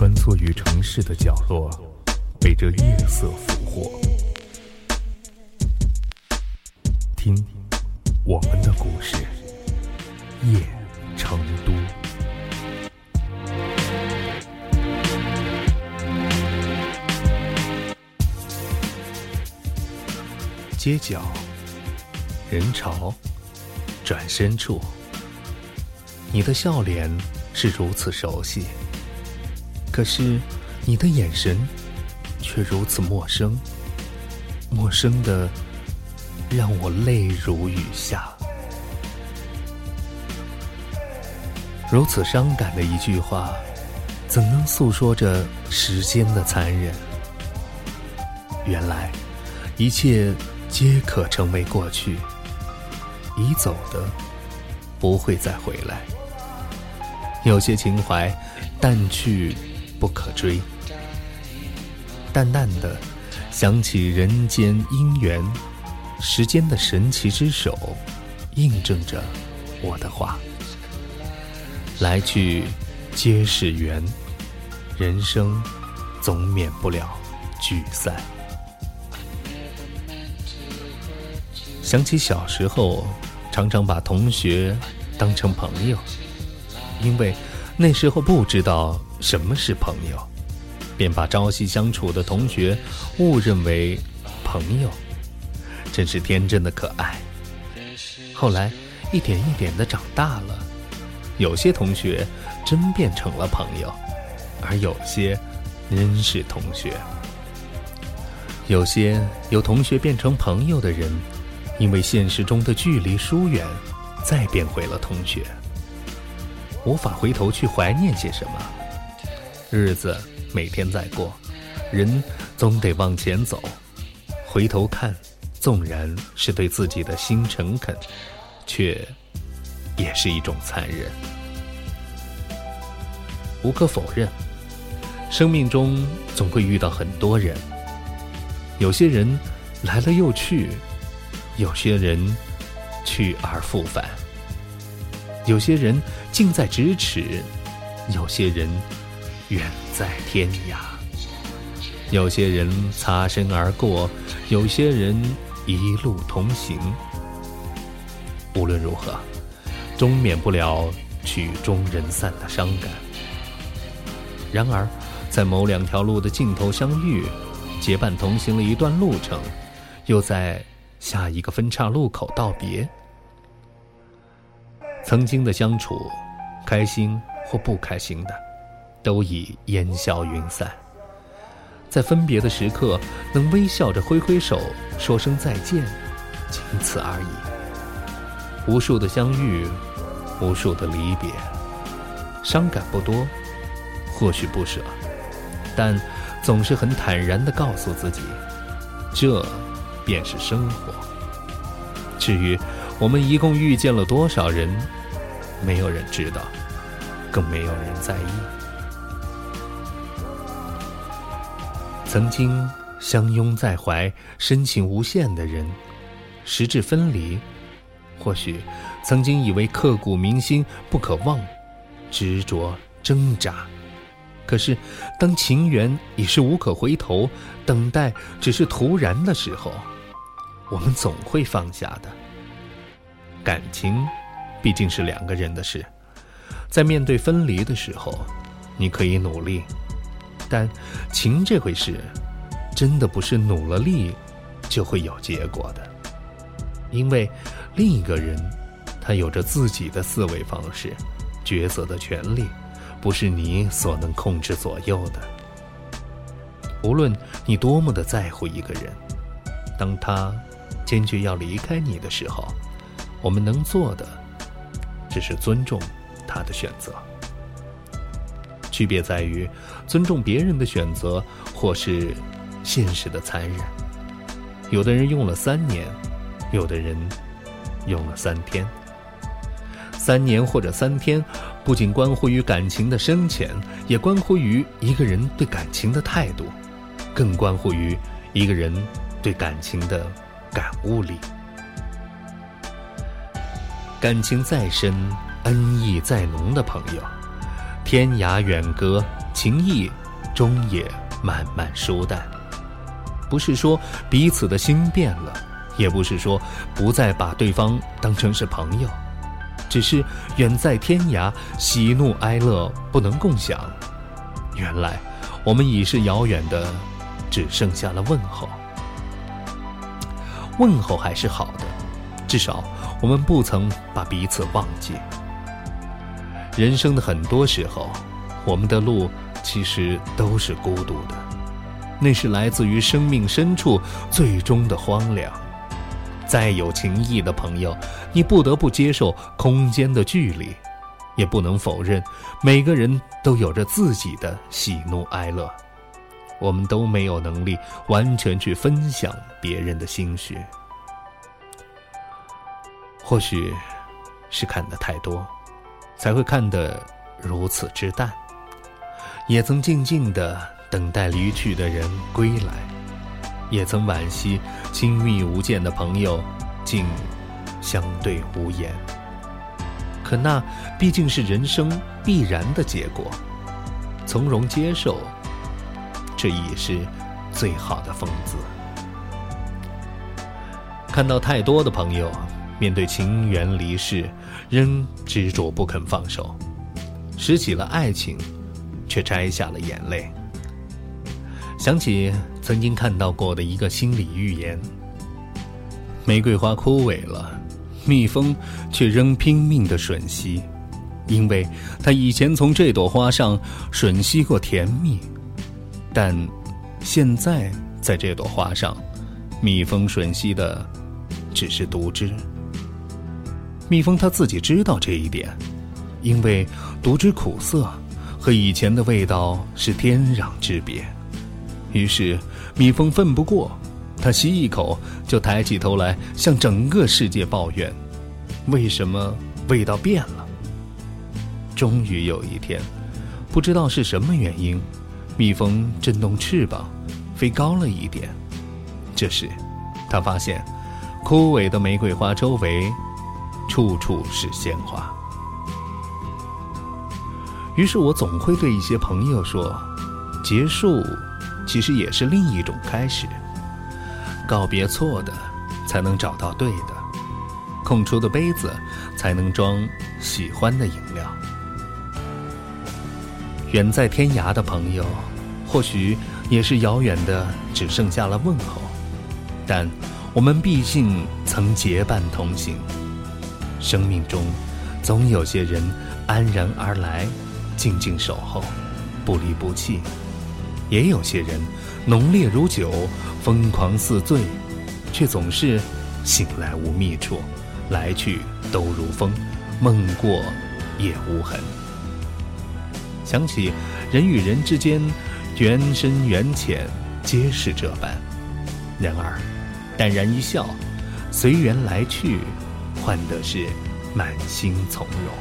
穿梭于城市的角落，被这夜色俘获。听，我们的故事，夜成都。街角，人潮，转身处，你的笑脸是如此熟悉。可是，你的眼神却如此陌生，陌生的让我泪如雨下。如此伤感的一句话，怎能诉说着时间的残忍？原来，一切皆可成为过去，已走的不会再回来。有些情怀淡去。不可追，淡淡的想起人间姻缘，时间的神奇之手，印证着我的话。来去皆是缘，人生总免不了聚散。想起小时候，常常把同学当成朋友，因为那时候不知道。什么是朋友？便把朝夕相处的同学误认为朋友，真是天真的可爱。后来一点一点的长大了，有些同学真变成了朋友，而有些仍是同学。有些由同学变成朋友的人，因为现实中的距离疏远，再变回了同学，无法回头去怀念些什么。日子每天在过，人总得往前走。回头看，纵然是对自己的心诚恳，却也是一种残忍。无可否认，生命中总会遇到很多人，有些人来了又去，有些人去而复返，有些人近在咫尺，有些人。远在天涯，有些人擦身而过，有些人一路同行。无论如何，终免不了曲终人散的伤感。然而，在某两条路的尽头相遇，结伴同行了一段路程，又在下一个分岔路口道别。曾经的相处，开心或不开心的。都已烟消云散，在分别的时刻，能微笑着挥挥手，说声再见，仅此而已。无数的相遇，无数的离别，伤感不多，或许不舍，但总是很坦然地告诉自己，这便是生活。至于我们一共遇见了多少人，没有人知道，更没有人在意。曾经相拥在怀、深情无限的人，时至分离，或许曾经以为刻骨铭心、不可忘、执着挣扎，可是当情缘已是无可回头，等待只是徒然的时候，我们总会放下的。感情毕竟是两个人的事，在面对分离的时候，你可以努力。但情这回事，真的不是努了力就会有结果的，因为另一个人他有着自己的思维方式、抉择的权利，不是你所能控制左右的。无论你多么的在乎一个人，当他坚决要离开你的时候，我们能做的只是尊重他的选择。区别在于，尊重别人的选择，或是现实的残忍。有的人用了三年，有的人用了三天。三年或者三天，不仅关乎于感情的深浅，也关乎于一个人对感情的态度，更关乎于一个人对感情的感悟力。感情再深，恩义再浓的朋友。天涯远隔，情谊终也慢慢疏淡。不是说彼此的心变了，也不是说不再把对方当成是朋友，只是远在天涯，喜怒哀乐不能共享。原来，我们已是遥远的，只剩下了问候。问候还是好的，至少我们不曾把彼此忘记。人生的很多时候，我们的路其实都是孤独的，那是来自于生命深处最终的荒凉。再有情谊的朋友，你不得不接受空间的距离，也不能否认每个人都有着自己的喜怒哀乐。我们都没有能力完全去分享别人的心绪，或许是看得太多。才会看得如此之淡，也曾静静的等待离去的人归来，也曾惋惜亲密无间的朋友竟相对无言。可那毕竟是人生必然的结果，从容接受，这已是最好的风姿。看到太多的朋友。面对情缘离世，仍执着不肯放手，拾起了爱情，却摘下了眼泪。想起曾经看到过的一个心理预言：玫瑰花枯萎了，蜜蜂却仍拼命的吮吸，因为它以前从这朵花上吮吸过甜蜜，但现在在这朵花上，蜜蜂吮吸的只是毒汁。蜜蜂它自己知道这一点，因为毒汁苦涩，和以前的味道是天壤之别。于是蜜蜂奋不过，它吸一口就抬起头来向整个世界抱怨：为什么味道变了？终于有一天，不知道是什么原因，蜜蜂振动翅膀，飞高了一点。这时，它发现枯萎的玫瑰花周围。处处是鲜花。于是我总会对一些朋友说：“结束，其实也是另一种开始。告别错的，才能找到对的；空出的杯子，才能装喜欢的饮料。远在天涯的朋友，或许也是遥远的，只剩下了问候。但我们毕竟曾结伴同行。”生命中，总有些人安然而来，静静守候，不离不弃；也有些人浓烈如酒，疯狂似醉，却总是醒来无觅处，来去都如风，梦过也无痕。想起人与人之间缘深缘浅，皆是这般。然而，淡然一笑，随缘来去。换的是满心从容。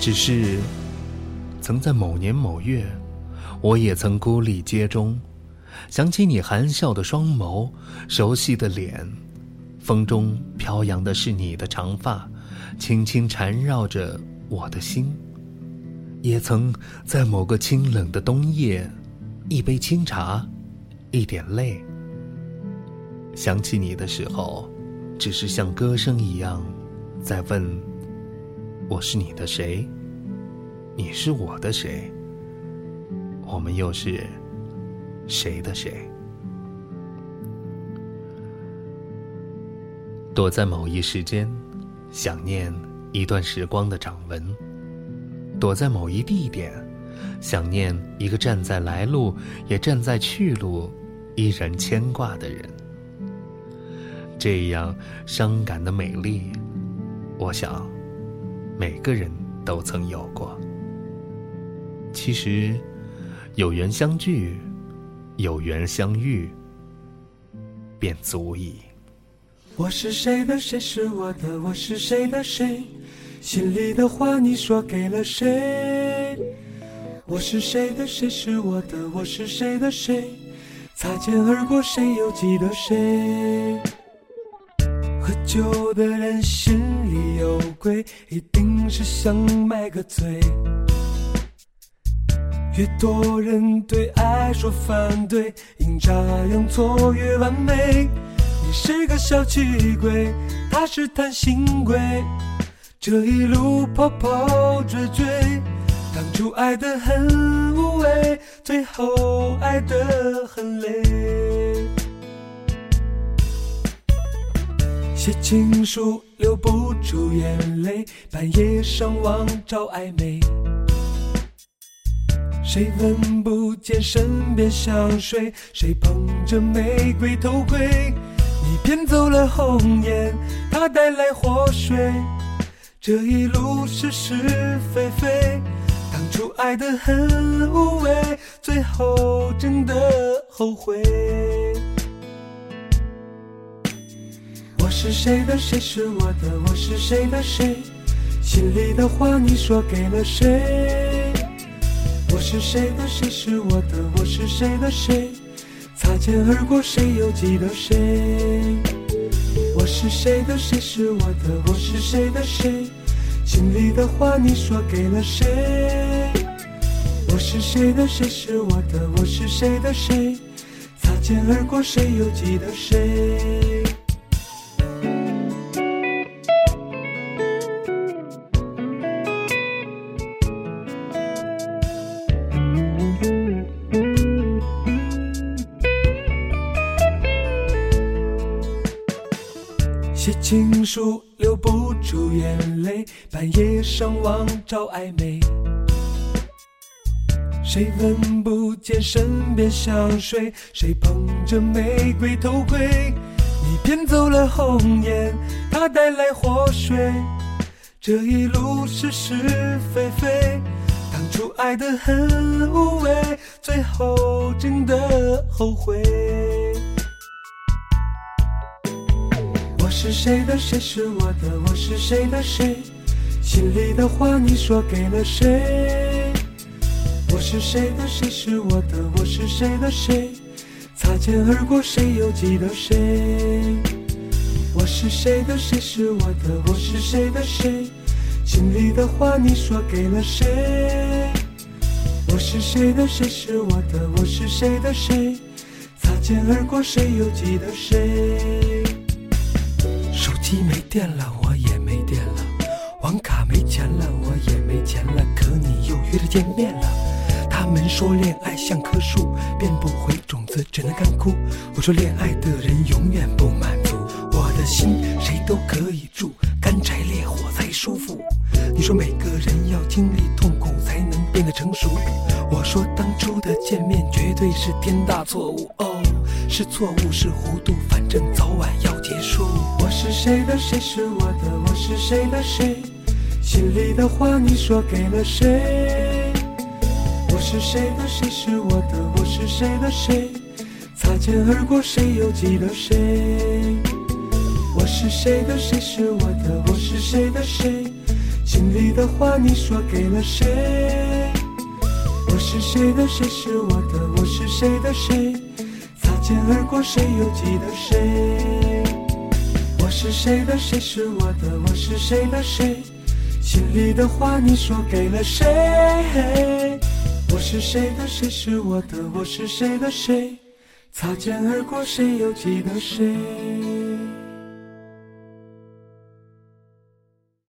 只是，曾在某年某月，我也曾孤立街中，想起你含笑的双眸，熟悉的脸，风中飘扬的是你的长发，轻轻缠绕着我的心。也曾在某个清冷的冬夜，一杯清茶，一点泪，想起你的时候。只是像歌声一样，在问：我是你的谁？你是我的谁？我们又是谁的谁？躲在某一时间，想念一段时光的掌纹；躲在某一地点，想念一个站在来路也站在去路，依然牵挂的人。这样伤感的美丽，我想，每个人都曾有过。其实，有缘相聚，有缘相遇，便足矣。我是谁的，谁是我的？我是谁的谁？心里的话你说给了谁？我是谁的，谁是我的？我是谁的谁？擦肩而过，谁又记得谁？喝酒的人心里有鬼，一定是想买个醉。越多人对爱说反对，阴差阳错越完美。你是个小气鬼，他是贪心鬼，这一路跑跑追追，当初爱得很无畏，最后爱得很累。写情书留不住眼泪，半夜上网找暧昧。谁闻不见身边香水？谁捧着玫瑰偷窥？你骗走了红颜，他带来祸水。这一路是是非非，当初爱得很无畏，最后真的后悔。是谁的？谁是我的？我是谁的？谁？心里的话你说给了谁？我是谁的？谁是我的？我是谁的？谁？擦肩而过，谁又记得谁？我是谁的？谁是我的？我是谁的？谁？心里的话你说给了谁？我是谁的？谁是我的？我是谁的？谁？擦肩而过，谁又记得谁？情书留不住眼泪，半夜上网找暧昧。谁闻不见身边香水？谁捧着玫瑰偷窥？你骗走了红颜，他带来祸水。这一路是是非非，当初爱得很无畏，最后真的后悔。是谁的？谁是我的？我是谁的？谁？心里的话你说给了谁？我是谁的？谁是我的？我是谁的？谁？擦肩而过，谁又记得谁？我是谁的？谁是我的？我是谁的？谁？心里的话你说给了谁？我是谁的？谁是我的？我是谁的？谁？擦肩而过，谁又记得谁？机没电了，我也没电了；网卡没钱了，我也没钱了。可你又约着见面了。他们说恋爱像棵树，变不回种子，只能干枯。我说恋爱的人永远不满足，我的心谁都可以住，干柴烈火才舒服。你说每个人要经历痛苦才能变得成熟，我说当初的见面绝对是天大错误哦，是错误是糊涂，反正早晚要结束。我是谁的？谁是我的？我是谁的？谁？心里的话你说给了谁？我是谁的？谁是我的？我是谁的？谁？擦肩而过，谁又记得谁？我是谁的？谁是我的？我是谁的？谁？心里的话你说给了谁？我是谁的？谁是我的？我是谁的？谁？擦肩而过，谁又记得谁？我是谁的？谁是我的？我是谁的？谁？心里的话你说给了谁？我是谁的？谁是我的？我是谁的？谁？擦肩而过，谁又记得谁？